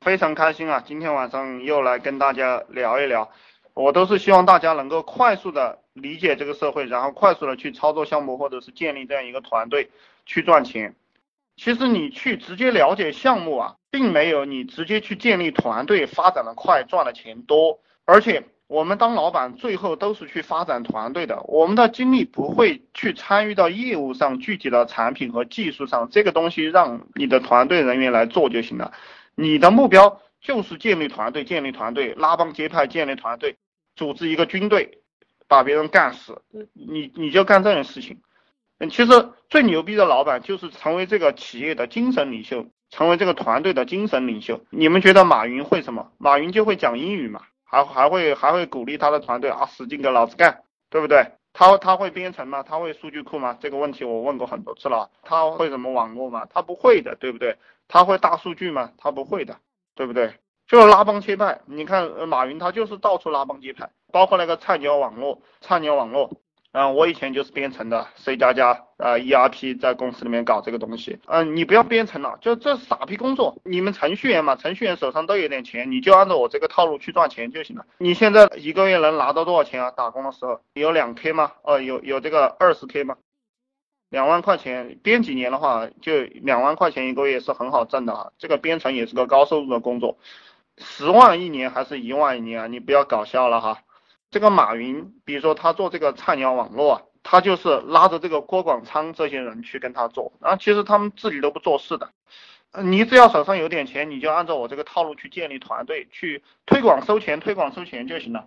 非常开心啊！今天晚上又来跟大家聊一聊，我都是希望大家能够快速的理解这个社会，然后快速的去操作项目或者是建立这样一个团队去赚钱。其实你去直接了解项目啊，并没有你直接去建立团队发展的快，赚的钱多。而且我们当老板最后都是去发展团队的，我们的精力不会去参与到业务上具体的产品和技术上，这个东西让你的团队人员来做就行了。你的目标就是建立团队，建立团队，拉帮结派，建立团队，组织一个军队，把别人干死。你你就干这件事情。嗯，其实最牛逼的老板就是成为这个企业的精神领袖，成为这个团队的精神领袖。你们觉得马云会什么？马云就会讲英语嘛，还还会还会鼓励他的团队啊，使劲给老子干，对不对？他他会编程吗？他会数据库吗？这个问题我问过很多次了。他会什么网络吗？他不会的，对不对？他会大数据吗？他不会的，对不对？就是拉帮结派。你看马云他就是到处拉帮结派，包括那个菜鸟网络，菜鸟网络。嗯，我以前就是编程的，C 加加啊，ERP 在公司里面搞这个东西。嗯，你不要编程了，就这傻逼工作。你们程序员嘛，程序员手上都有点钱，你就按照我这个套路去赚钱就行了。你现在一个月能拿到多少钱啊？打工的时候有两 K 吗？哦，有有这个二十 K 吗？两万块钱，编几年的话，就两万块钱一个月是很好挣的啊。这个编程也是个高收入的工作，十万一年还是一万一年啊？你不要搞笑了哈。这个马云，比如说他做这个菜鸟网络啊，他就是拉着这个郭广昌这些人去跟他做，然后其实他们自己都不做事的。你只要手上有点钱，你就按照我这个套路去建立团队，去推广收钱，推广收钱就行了。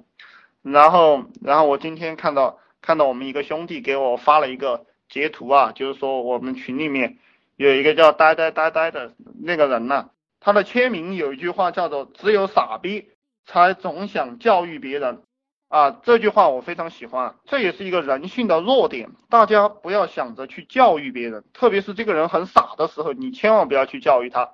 然后，然后我今天看到看到我们一个兄弟给我发了一个截图啊，就是说我们群里面有一个叫呆呆呆呆的那个人呢，他的签名有一句话叫做“只有傻逼才总想教育别人”。啊，这句话我非常喜欢，这也是一个人性的弱点。大家不要想着去教育别人，特别是这个人很傻的时候，你千万不要去教育他。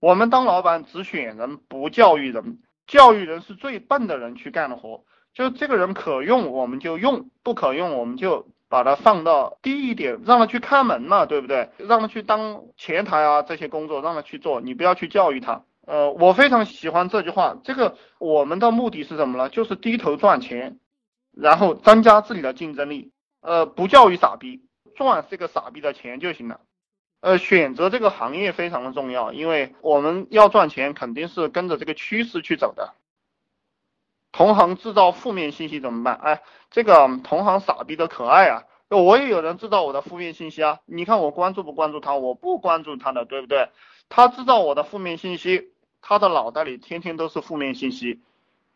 我们当老板只选人不教育人，教育人是最笨的人去干的活。就这个人可用我们就用，不可用我们就把他放到低一点，让他去看门嘛，对不对？让他去当前台啊这些工作，让他去做，你不要去教育他。呃，我非常喜欢这句话。这个我们的目的是什么呢？就是低头赚钱，然后增加自己的竞争力。呃，不教育傻逼，赚这个傻逼的钱就行了。呃，选择这个行业非常的重要，因为我们要赚钱，肯定是跟着这个趋势去走的。同行制造负面信息怎么办？哎，这个同行傻逼的可爱啊！我也有人制造我的负面信息啊。你看我关注不关注他？我不关注他的，对不对？他制造我的负面信息。他的脑袋里天天都是负面信息，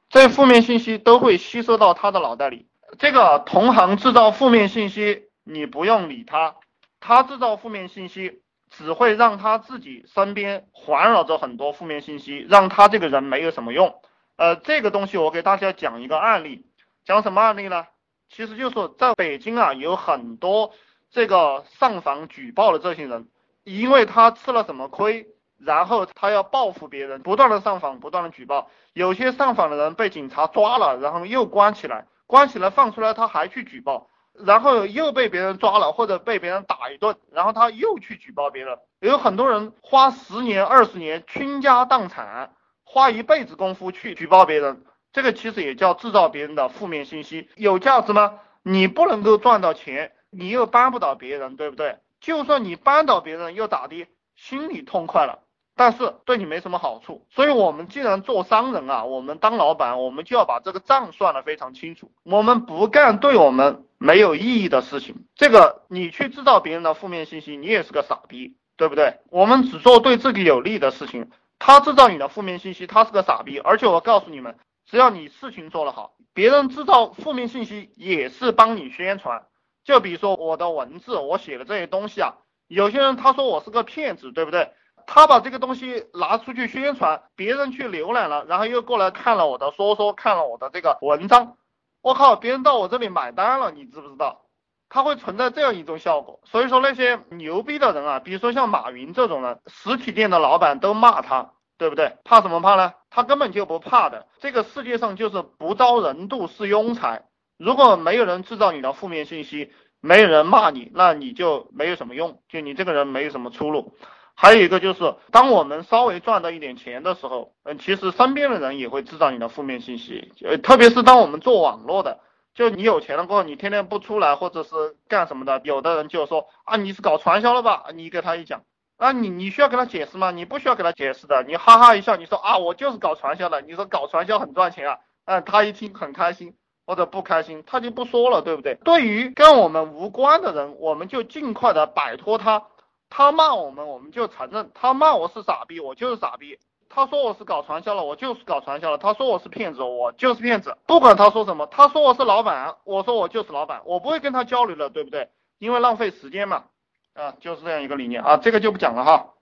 这负面信息都会吸收到他的脑袋里。这个同行制造负面信息，你不用理他，他制造负面信息只会让他自己身边环绕着很多负面信息，让他这个人没有什么用。呃，这个东西我给大家讲一个案例，讲什么案例呢？其实就是在北京啊，有很多这个上访举报的这些人，因为他吃了什么亏。然后他要报复别人，不断的上访，不断的举报。有些上访的人被警察抓了，然后又关起来，关起来放出来，他还去举报，然后又被别人抓了，或者被别人打一顿，然后他又去举报别人。有很多人花十年、二十年倾家荡产，花一辈子功夫去举报别人，这个其实也叫制造别人的负面信息，有价值吗？你不能够赚到钱，你又帮不到别人，对不对？就算你帮到别人又咋的？心里痛快了。但是对你没什么好处，所以我们既然做商人啊，我们当老板，我们就要把这个账算得非常清楚。我们不干对我们没有意义的事情。这个你去制造别人的负面信息，你也是个傻逼，对不对？我们只做对自己有利的事情。他制造你的负面信息，他是个傻逼。而且我告诉你们，只要你事情做得好，别人制造负面信息也是帮你宣传。就比如说我的文字，我写的这些东西啊，有些人他说我是个骗子，对不对？他把这个东西拿出去宣传，别人去浏览了，然后又过来看了我的说说，看了我的这个文章，我靠，别人到我这里买单了，你知不知道？他会存在这样一种效果。所以说那些牛逼的人啊，比如说像马云这种人，实体店的老板都骂他，对不对？怕什么怕呢？他根本就不怕的。这个世界上就是不招人妒是庸才。如果没有人制造你的负面信息，没有人骂你，那你就没有什么用，就你这个人没有什么出路。还有一个就是，当我们稍微赚到一点钱的时候，嗯，其实身边的人也会制造你的负面信息，呃，特别是当我们做网络的，就你有钱了过后，你天天不出来或者是干什么的，有的人就说啊，你是搞传销了吧？你给他一讲，啊，你你需要跟他解释吗？你不需要给他解释的，你哈哈一笑，你说啊，我就是搞传销的，你说搞传销很赚钱啊，嗯，他一听很开心或者不开心，他就不说了，对不对？对于跟我们无关的人，我们就尽快的摆脱他。他骂我们，我们就承认；他骂我是傻逼，我就是傻逼；他说我是搞传销了，我就是搞传销了；他说我是骗子，我就是骗子。不管他说什么，他说我是老板，我说我就是老板，我不会跟他交流了，对不对？因为浪费时间嘛，啊，就是这样一个理念啊，这个就不讲了哈。